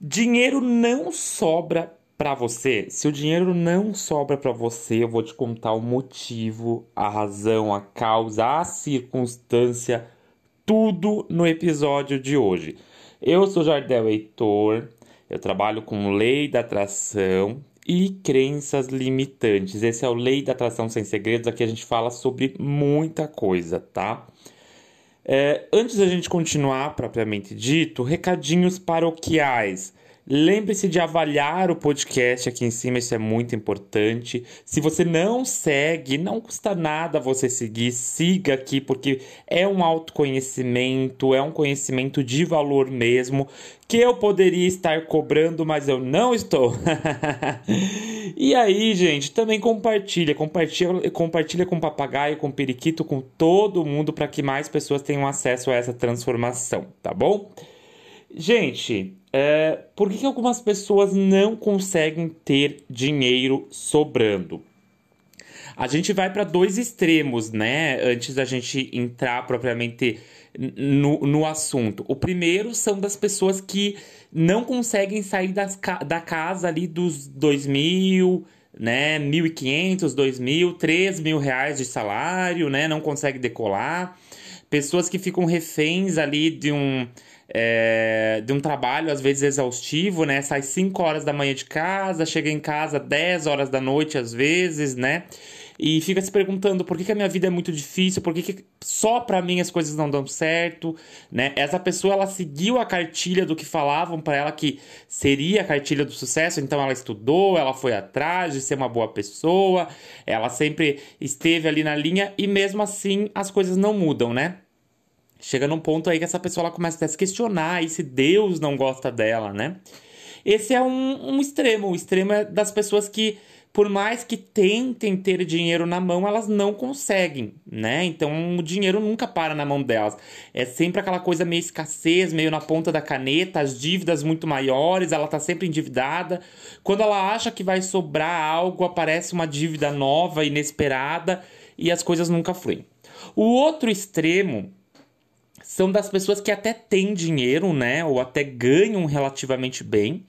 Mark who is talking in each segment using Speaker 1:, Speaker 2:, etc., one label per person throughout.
Speaker 1: Dinheiro não sobra para você. Se o dinheiro não sobra para você, eu vou te contar o motivo, a razão, a causa, a circunstância, tudo no episódio de hoje. Eu sou Jardel Heitor, eu trabalho com lei da atração e crenças limitantes. Esse é o Lei da Atração Sem Segredos. Aqui a gente fala sobre muita coisa, tá? É, antes da gente continuar propriamente dito, recadinhos paroquiais. Lembre-se de avaliar o podcast aqui em cima, isso é muito importante. Se você não segue, não custa nada você seguir, siga aqui, porque é um autoconhecimento, é um conhecimento de valor mesmo, que eu poderia estar cobrando, mas eu não estou. e aí, gente, também compartilha, compartilha, compartilha com papagaio, com periquito, com todo mundo, para que mais pessoas tenham acesso a essa transformação, tá bom? Gente, é, por que, que algumas pessoas não conseguem ter dinheiro sobrando? A gente vai para dois extremos, né? Antes da gente entrar propriamente no, no assunto. O primeiro são das pessoas que não conseguem sair das, da casa ali dos dois mil, né? 1.500, 2.000, 3 mil reais de salário, né? Não consegue decolar. Pessoas que ficam reféns ali de um é, de um trabalho, às vezes exaustivo, né? Sai 5 horas da manhã de casa, chega em casa 10 horas da noite, às vezes, né? E fica se perguntando por que, que a minha vida é muito difícil, por que, que só para mim as coisas não dão certo, né? Essa pessoa, ela seguiu a cartilha do que falavam para ela que seria a cartilha do sucesso, então ela estudou, ela foi atrás de ser uma boa pessoa, ela sempre esteve ali na linha e mesmo assim as coisas não mudam, né? Chega num ponto aí que essa pessoa ela começa a se questionar e se Deus não gosta dela, né? Esse é um, um extremo. O extremo é das pessoas que, por mais que tentem ter dinheiro na mão, elas não conseguem, né? Então o dinheiro nunca para na mão delas. É sempre aquela coisa meio escassez, meio na ponta da caneta, as dívidas muito maiores, ela tá sempre endividada. Quando ela acha que vai sobrar algo, aparece uma dívida nova, inesperada, e as coisas nunca fluem. O outro extremo são das pessoas que até têm dinheiro, né? Ou até ganham relativamente bem.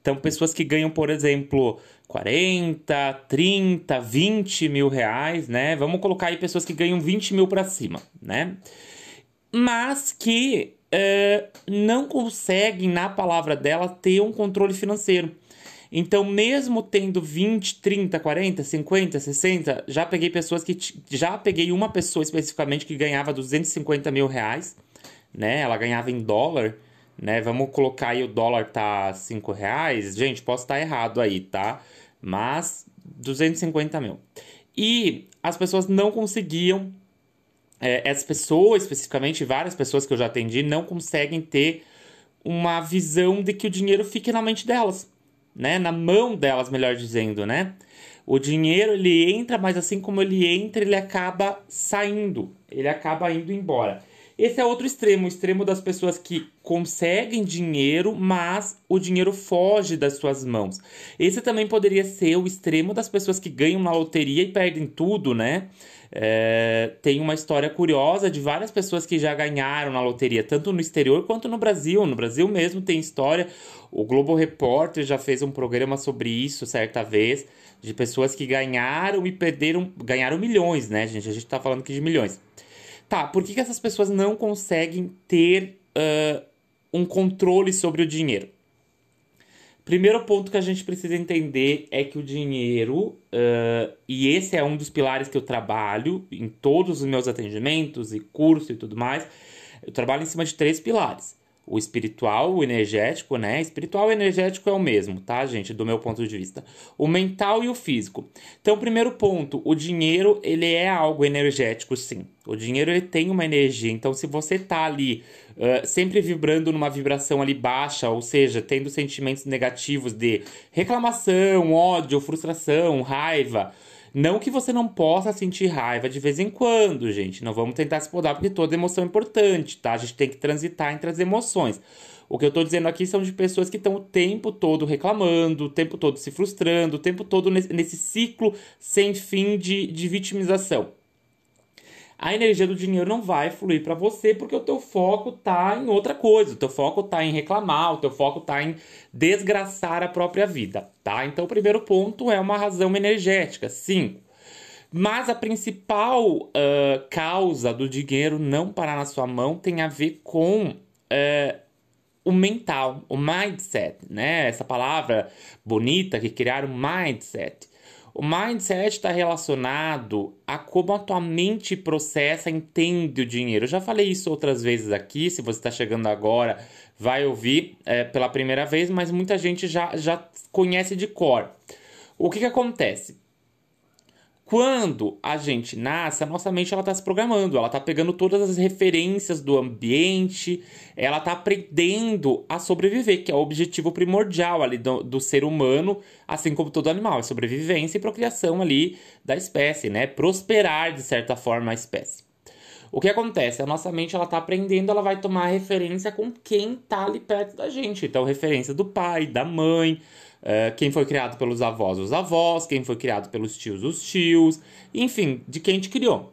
Speaker 1: Então, pessoas que ganham, por exemplo, 40, 30, 20 mil reais, né? Vamos colocar aí pessoas que ganham 20 mil para cima, né? Mas que uh, não conseguem, na palavra dela, ter um controle financeiro. Então, mesmo tendo 20, 30, 40, 50, 60, já peguei pessoas que. Já peguei uma pessoa especificamente que ganhava 250 mil reais, né? Ela ganhava em dólar, né? Vamos colocar aí o dólar tá 5 reais. Gente, posso estar errado aí, tá? Mas 250 mil. E as pessoas não conseguiam. É, essa pessoa, especificamente, várias pessoas que eu já atendi, não conseguem ter uma visão de que o dinheiro fique na mente delas né? Na mão delas, melhor dizendo, né? O dinheiro ele entra, mas assim como ele entra, ele acaba saindo, ele acaba indo embora. Esse é outro extremo, o extremo das pessoas que conseguem dinheiro, mas o dinheiro foge das suas mãos. Esse também poderia ser o extremo das pessoas que ganham na loteria e perdem tudo, né? É, tem uma história curiosa de várias pessoas que já ganharam na loteria, tanto no exterior quanto no Brasil. No Brasil mesmo tem história. O Globo Repórter já fez um programa sobre isso certa vez, de pessoas que ganharam e perderam. Ganharam milhões, né, gente? A gente tá falando aqui de milhões. Tá, por que, que essas pessoas não conseguem ter uh, um controle sobre o dinheiro? Primeiro ponto que a gente precisa entender é que o dinheiro, uh, e esse é um dos pilares que eu trabalho em todos os meus atendimentos e curso e tudo mais, eu trabalho em cima de três pilares o espiritual, o energético, né? Espiritual e energético é o mesmo, tá, gente? Do meu ponto de vista. O mental e o físico. Então, primeiro ponto, o dinheiro, ele é algo energético, sim. O dinheiro, ele tem uma energia. Então, se você tá ali uh, sempre vibrando numa vibração ali baixa, ou seja, tendo sentimentos negativos de reclamação, ódio, frustração, raiva, não que você não possa sentir raiva de vez em quando, gente. Não vamos tentar se podar, porque toda emoção é importante, tá? A gente tem que transitar entre as emoções. O que eu tô dizendo aqui são de pessoas que estão o tempo todo reclamando, o tempo todo se frustrando, o tempo todo nesse, ciclo sem fim de, de vitimização. A energia do dinheiro não vai fluir para você porque o teu foco tá em outra coisa, o teu foco tá em reclamar, o teu foco tá em desgraçar a própria vida, tá? Então o primeiro ponto é uma razão energética, sim. Mas a principal uh, causa do dinheiro não parar na sua mão tem a ver com uh, o mental, o mindset, né? Essa palavra bonita que criaram mindset. O mindset está relacionado a como a tua mente processa, entende o dinheiro. Eu já falei isso outras vezes aqui. Se você está chegando agora, vai ouvir é, pela primeira vez, mas muita gente já, já conhece de cor. O que, que acontece? Quando a gente nasce, a nossa mente ela está se programando, ela está pegando todas as referências do ambiente, ela está aprendendo a sobreviver, que é o objetivo primordial ali do, do ser humano, assim como todo animal, é sobrevivência e procriação ali da espécie, né? Prosperar de certa forma a espécie. O que acontece? A nossa mente ela está aprendendo, ela vai tomar referência com quem está ali perto da gente. Então, referência do pai, da mãe, Uh, quem foi criado pelos avós, os avós, quem foi criado pelos tios, os tios, enfim, de quem te criou.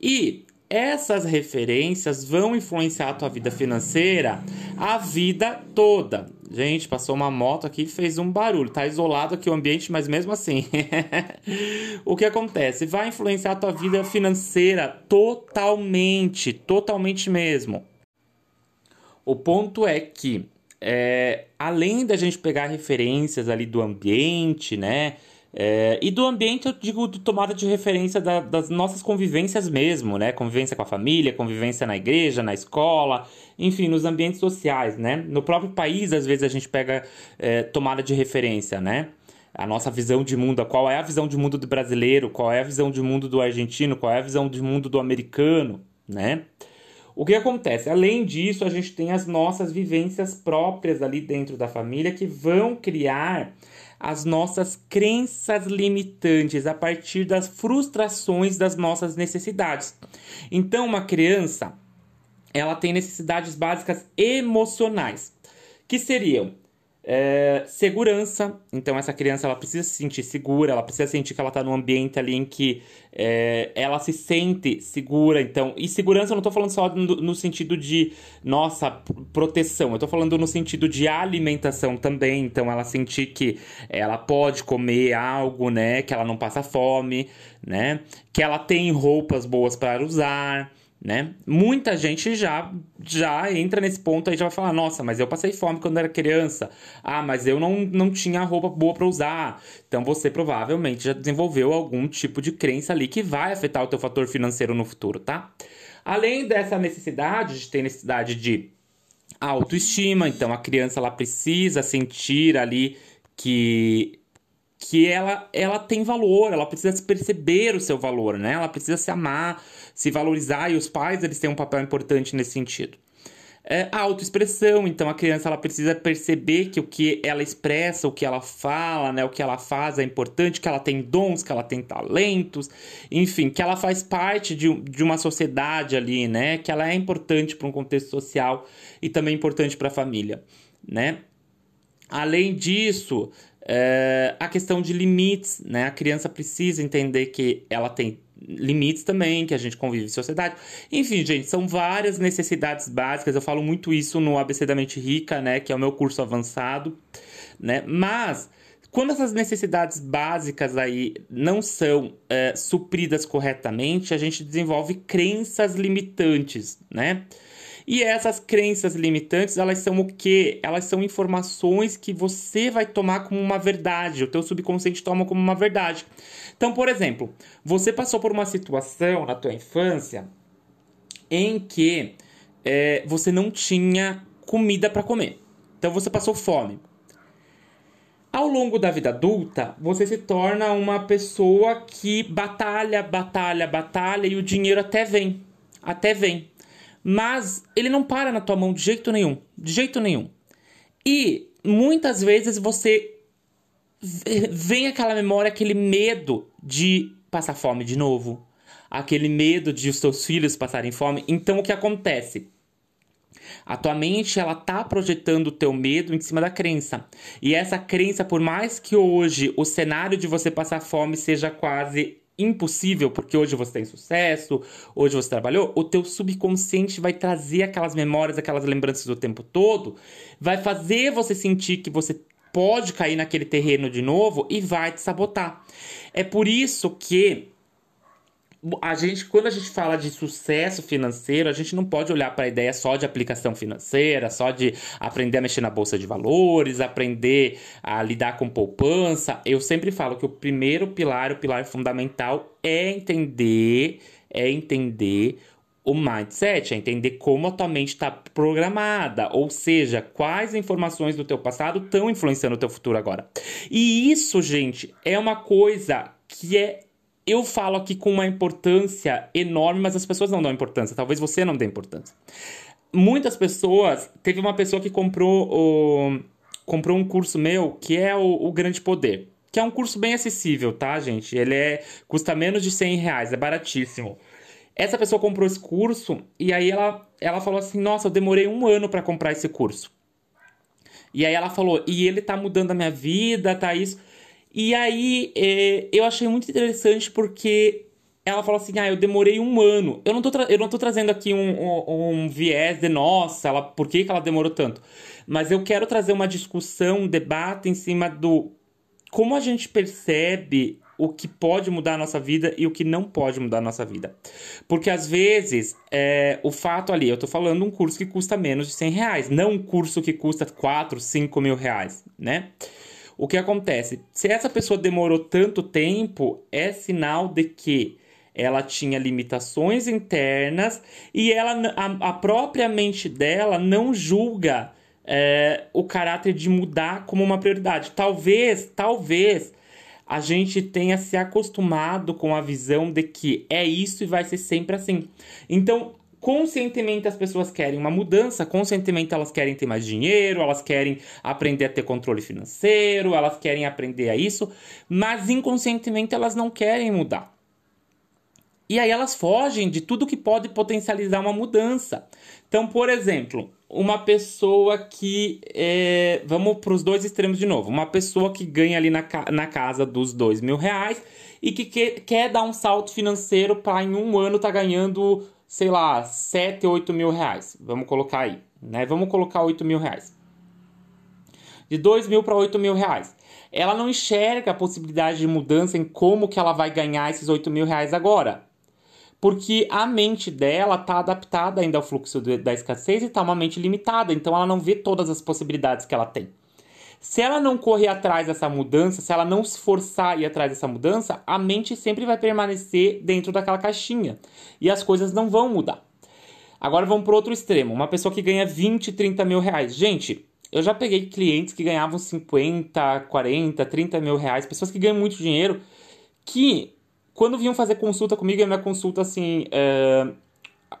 Speaker 1: E essas referências vão influenciar a tua vida financeira a vida toda. Gente, passou uma moto aqui e fez um barulho. Tá isolado aqui o ambiente, mas mesmo assim. o que acontece? Vai influenciar a tua vida financeira totalmente, totalmente mesmo. O ponto é que é, além da gente pegar referências ali do ambiente, né? É, e do ambiente, eu digo de tomada de referência da, das nossas convivências mesmo, né? Convivência com a família, convivência na igreja, na escola, enfim, nos ambientes sociais, né? No próprio país, às vezes, a gente pega é, tomada de referência, né? A nossa visão de mundo, qual é a visão de mundo do brasileiro, qual é a visão de mundo do argentino, qual é a visão de mundo do americano, né? O que acontece? Além disso, a gente tem as nossas vivências próprias ali dentro da família que vão criar as nossas crenças limitantes a partir das frustrações das nossas necessidades. Então, uma criança, ela tem necessidades básicas emocionais, que seriam é, segurança, então essa criança ela precisa se sentir segura, ela precisa sentir que ela está num ambiente ali em que é, ela se sente segura. Então, e segurança eu não estou falando só no, no, sentido de nossa proteção, eu estou falando no sentido de alimentação também. Então, ela sentir que ela pode comer algo, né? Que ela não passa fome, né? Que ela tem roupas boas para usar né? Muita gente já já entra nesse ponto aí já vai falar: "Nossa, mas eu passei fome quando era criança. Ah, mas eu não, não tinha roupa boa para usar". Então você provavelmente já desenvolveu algum tipo de crença ali que vai afetar o teu fator financeiro no futuro, tá? Além dessa necessidade de ter necessidade de autoestima, então a criança ela precisa sentir ali que que ela, ela tem valor, ela precisa perceber o seu valor, né? Ela precisa se amar, se valorizar e os pais eles têm um papel importante nesse sentido. É, a autoexpressão, então a criança ela precisa perceber que o que ela expressa, o que ela fala, né, o que ela faz é importante, que ela tem dons, que ela tem talentos, enfim, que ela faz parte de, de uma sociedade ali, né, que ela é importante para um contexto social e também importante para a família, né. Além disso, é, a questão de limites, né? A criança precisa entender que ela tem limites também, que a gente convive em sociedade. Enfim, gente, são várias necessidades básicas. Eu falo muito isso no ABC da Mente Rica, né? Que é o meu curso avançado, né? Mas quando essas necessidades básicas aí não são é, supridas corretamente, a gente desenvolve crenças limitantes, né? E essas crenças limitantes, elas são o quê? Elas são informações que você vai tomar como uma verdade, o teu subconsciente toma como uma verdade. Então, por exemplo, você passou por uma situação na tua infância em que é, você não tinha comida para comer. Então você passou fome. Ao longo da vida adulta, você se torna uma pessoa que batalha, batalha, batalha e o dinheiro até vem. Até vem mas ele não para na tua mão de jeito nenhum, de jeito nenhum. E muitas vezes você vem aquela memória, aquele medo de passar fome de novo, aquele medo de os teus filhos passarem fome. Então o que acontece? A tua mente ela tá projetando o teu medo em cima da crença. E essa crença, por mais que hoje o cenário de você passar fome seja quase impossível porque hoje você tem sucesso, hoje você trabalhou, o teu subconsciente vai trazer aquelas memórias, aquelas lembranças do tempo todo, vai fazer você sentir que você pode cair naquele terreno de novo e vai te sabotar. É por isso que a gente, quando a gente fala de sucesso financeiro, a gente não pode olhar para a ideia só de aplicação financeira, só de aprender a mexer na bolsa de valores, aprender a lidar com poupança. Eu sempre falo que o primeiro pilar, o pilar fundamental, é entender, é entender o mindset, é entender como a tua mente está programada, ou seja, quais informações do teu passado estão influenciando o teu futuro agora. E isso, gente, é uma coisa que é eu falo aqui com uma importância enorme, mas as pessoas não dão importância. Talvez você não dê importância. Muitas pessoas. Teve uma pessoa que comprou o, comprou um curso meu que é o, o Grande Poder. Que é um curso bem acessível, tá, gente? Ele é custa menos de 100 reais, é baratíssimo. Essa pessoa comprou esse curso e aí ela, ela falou assim: Nossa, eu demorei um ano para comprar esse curso. E aí ela falou: E ele tá mudando a minha vida, tá isso. E aí é, eu achei muito interessante porque ela falou assim: ah, eu demorei um ano. Eu não tô, eu não tô trazendo aqui um, um, um, viés de nossa, ela, por que, que ela demorou tanto? Mas eu quero trazer uma discussão, um debate em cima do como a gente percebe o que pode mudar a nossa vida e o que não pode mudar a nossa vida. Porque às vezes, é, o fato ali, eu tô falando um curso que custa menos de 100 reais, não um curso que custa 4, 5 mil reais, né? O que acontece? Se essa pessoa demorou tanto tempo, é sinal de que ela tinha limitações internas e ela, a, a própria mente dela não julga é, o caráter de mudar como uma prioridade. Talvez, talvez a gente tenha se acostumado com a visão de que é isso e vai ser sempre assim. Então, conscientemente as pessoas querem uma mudança, conscientemente elas querem ter mais dinheiro, elas querem aprender a ter controle financeiro, elas querem aprender a isso, mas inconscientemente elas não querem mudar. E aí elas fogem de tudo que pode potencializar uma mudança. Então, por exemplo, uma pessoa que. É, vamos para os dois extremos de novo. Uma pessoa que ganha ali na, na casa dos dois mil reais e que quer, quer dar um salto financeiro para em um ano tá ganhando sei lá, 7, 8 mil reais. Vamos colocar aí, né? Vamos colocar 8 mil reais. De 2 mil para 8 mil reais. Ela não enxerga a possibilidade de mudança em como que ela vai ganhar esses 8 mil reais agora. Porque a mente dela está adaptada ainda ao fluxo da escassez e está uma mente limitada. Então ela não vê todas as possibilidades que ela tem. Se ela não correr atrás dessa mudança, se ela não se forçar a ir atrás dessa mudança, a mente sempre vai permanecer dentro daquela caixinha e as coisas não vão mudar. Agora vamos para outro extremo. Uma pessoa que ganha 20, 30 mil reais. Gente, eu já peguei clientes que ganhavam 50, 40, 30 mil reais, pessoas que ganham muito dinheiro, que quando vinham fazer consulta comigo, a minha consulta assim. É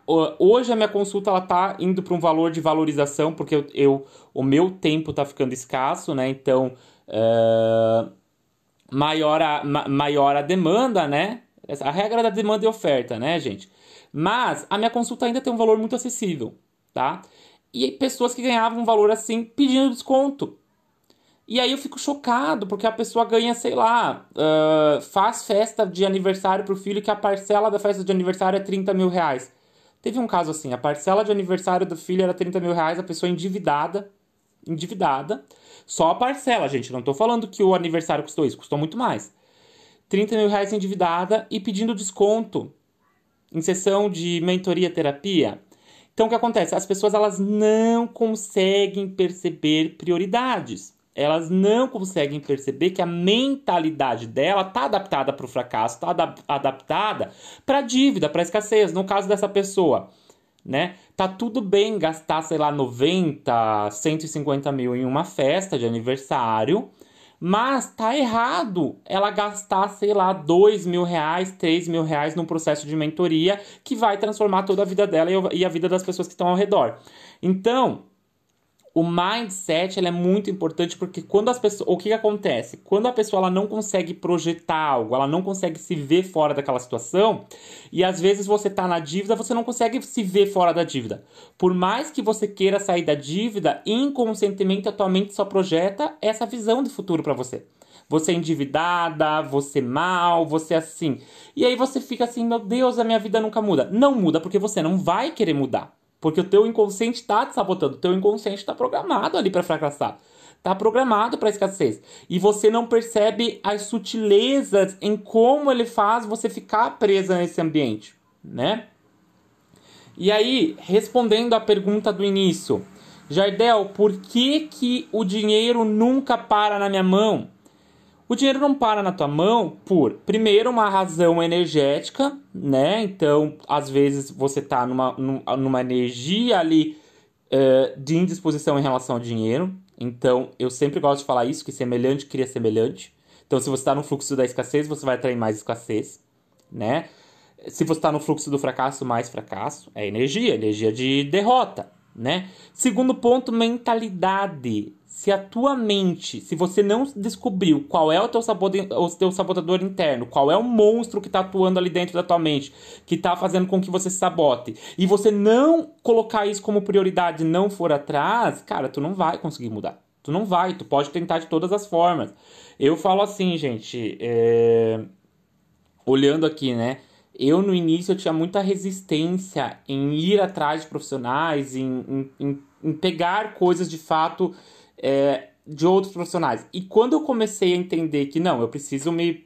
Speaker 1: hoje a minha consulta ela tá indo para um valor de valorização porque eu, eu, o meu tempo tá ficando escasso, né? Então uh, maior a ma, maior a demanda, né? A regra da demanda e oferta, né, gente? Mas a minha consulta ainda tem um valor muito acessível, tá? E pessoas que ganhavam um valor assim pedindo desconto. E aí eu fico chocado, porque a pessoa ganha, sei lá, uh, faz festa de aniversário pro filho que a parcela da festa de aniversário é 30 mil reais. Teve um caso assim, a parcela de aniversário do filho era 30 mil reais, a pessoa endividada, endividada, só a parcela, gente, não tô falando que o aniversário custou isso, custou muito mais. 30 mil reais endividada e pedindo desconto em sessão de mentoria terapia. Então o que acontece? As pessoas elas não conseguem perceber prioridades elas não conseguem perceber que a mentalidade dela está adaptada para o fracasso, está adap adaptada para a dívida, para a escassez. No caso dessa pessoa, né? Tá tudo bem gastar, sei lá, 90, 150 mil em uma festa de aniversário, mas tá errado ela gastar, sei lá, 2 mil reais, 3 mil reais num processo de mentoria que vai transformar toda a vida dela e a vida das pessoas que estão ao redor. Então, o mindset é muito importante porque quando as pessoas, o que, que, acontece? Quando a pessoa ela não consegue projetar algo, ela não consegue se ver fora daquela situação, e às vezes você está na dívida, você não consegue se ver fora da dívida. Por mais que você queira sair da dívida, inconscientemente a tua mente só projeta essa visão de futuro para você. você é endividada, você é mal, você é assim. E aí você fica assim, meu Deus, a minha vida nunca muda. Não muda porque você não vai querer mudar. Porque o teu inconsciente está te sabotando, o teu inconsciente está programado ali para fracassar. Está programado para escassez. E você não percebe as sutilezas em como ele faz você ficar presa nesse ambiente, né? E aí, respondendo à pergunta do início, Jardel, por que, que o dinheiro nunca para na minha mão? O dinheiro não para na tua mão por, primeiro, uma razão energética, né? Então, às vezes você está numa, numa energia ali uh, de indisposição em relação ao dinheiro. Então, eu sempre gosto de falar isso, que semelhante cria semelhante. Então, se você está no fluxo da escassez, você vai atrair mais escassez, né? Se você está no fluxo do fracasso, mais fracasso. É energia, energia de derrota, né? Segundo ponto, mentalidade. Se a tua mente, se você não descobriu qual é o teu, o teu sabotador interno, qual é o monstro que está atuando ali dentro da tua mente, que está fazendo com que você se sabote, e você não colocar isso como prioridade não for atrás, cara, tu não vai conseguir mudar. Tu não vai, tu pode tentar de todas as formas. Eu falo assim, gente, é... olhando aqui, né? eu no início eu tinha muita resistência em ir atrás de profissionais, em, em, em pegar coisas de fato é, de outros profissionais. E quando eu comecei a entender que não, eu preciso me,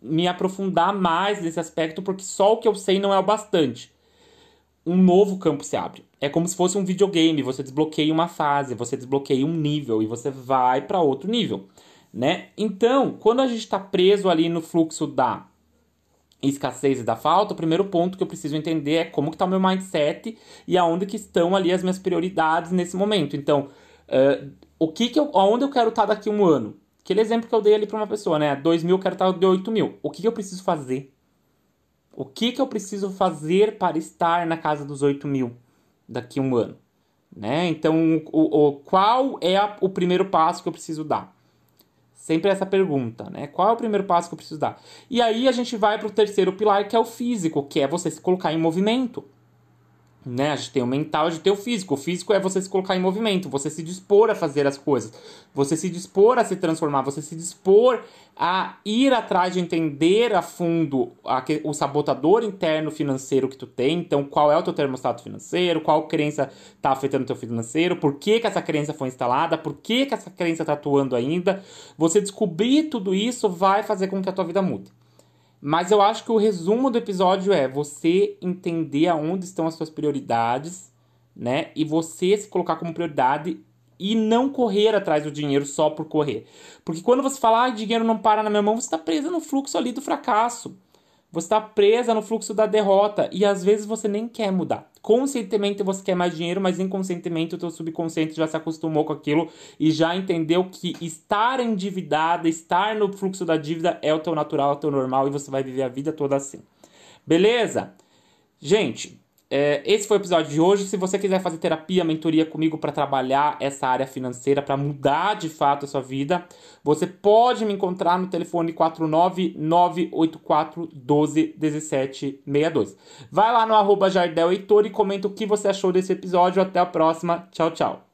Speaker 1: me aprofundar mais nesse aspecto, porque só o que eu sei não é o bastante. Um novo campo se abre. É como se fosse um videogame, você desbloqueia uma fase, você desbloqueia um nível e você vai para outro nível, né? Então, quando a gente está preso ali no fluxo da escassez e da falta, o primeiro ponto que eu preciso entender é como que está o meu mindset e aonde que estão ali as minhas prioridades nesse momento. Então, uh, o que que eu, aonde eu quero estar tá daqui a um ano? Aquele exemplo que eu dei ali para uma pessoa, né? 2 mil, eu quero estar tá de 8 mil. O que, que eu preciso fazer? O que, que eu preciso fazer para estar na casa dos 8 mil daqui a um ano? Né? Então, o, o, qual é a, o primeiro passo que eu preciso dar? Sempre essa pergunta, né? Qual é o primeiro passo que eu preciso dar? E aí a gente vai para o terceiro pilar, que é o físico, que é você se colocar em movimento. Né? A gente tem o mental, a gente tem o físico. O físico é você se colocar em movimento, você se dispor a fazer as coisas, você se dispor a se transformar, você se dispor a ir atrás de entender a fundo a, o sabotador interno financeiro que tu tem. Então, qual é o teu termostato financeiro, qual crença está afetando o teu financeiro, por que, que essa crença foi instalada, por que, que essa crença está atuando ainda. Você descobrir tudo isso vai fazer com que a tua vida mude. Mas eu acho que o resumo do episódio é você entender aonde estão as suas prioridades, né? E você se colocar como prioridade e não correr atrás do dinheiro só por correr. Porque quando você fala, ah, dinheiro não para na minha mão, você está presa no fluxo ali do fracasso. Você está presa no fluxo da derrota e às vezes você nem quer mudar. Conscientemente você quer mais dinheiro, mas inconscientemente o teu subconsciente já se acostumou com aquilo e já entendeu que estar endividada, estar no fluxo da dívida é o teu natural, é o teu normal e você vai viver a vida toda assim. Beleza? Gente, é, esse foi o episódio de hoje. Se você quiser fazer terapia, mentoria comigo para trabalhar essa área financeira, para mudar de fato a sua vida, você pode me encontrar no telefone 49984121762. Vai lá no arroba Jardel Heitor e comenta o que você achou desse episódio. Até a próxima. Tchau, tchau.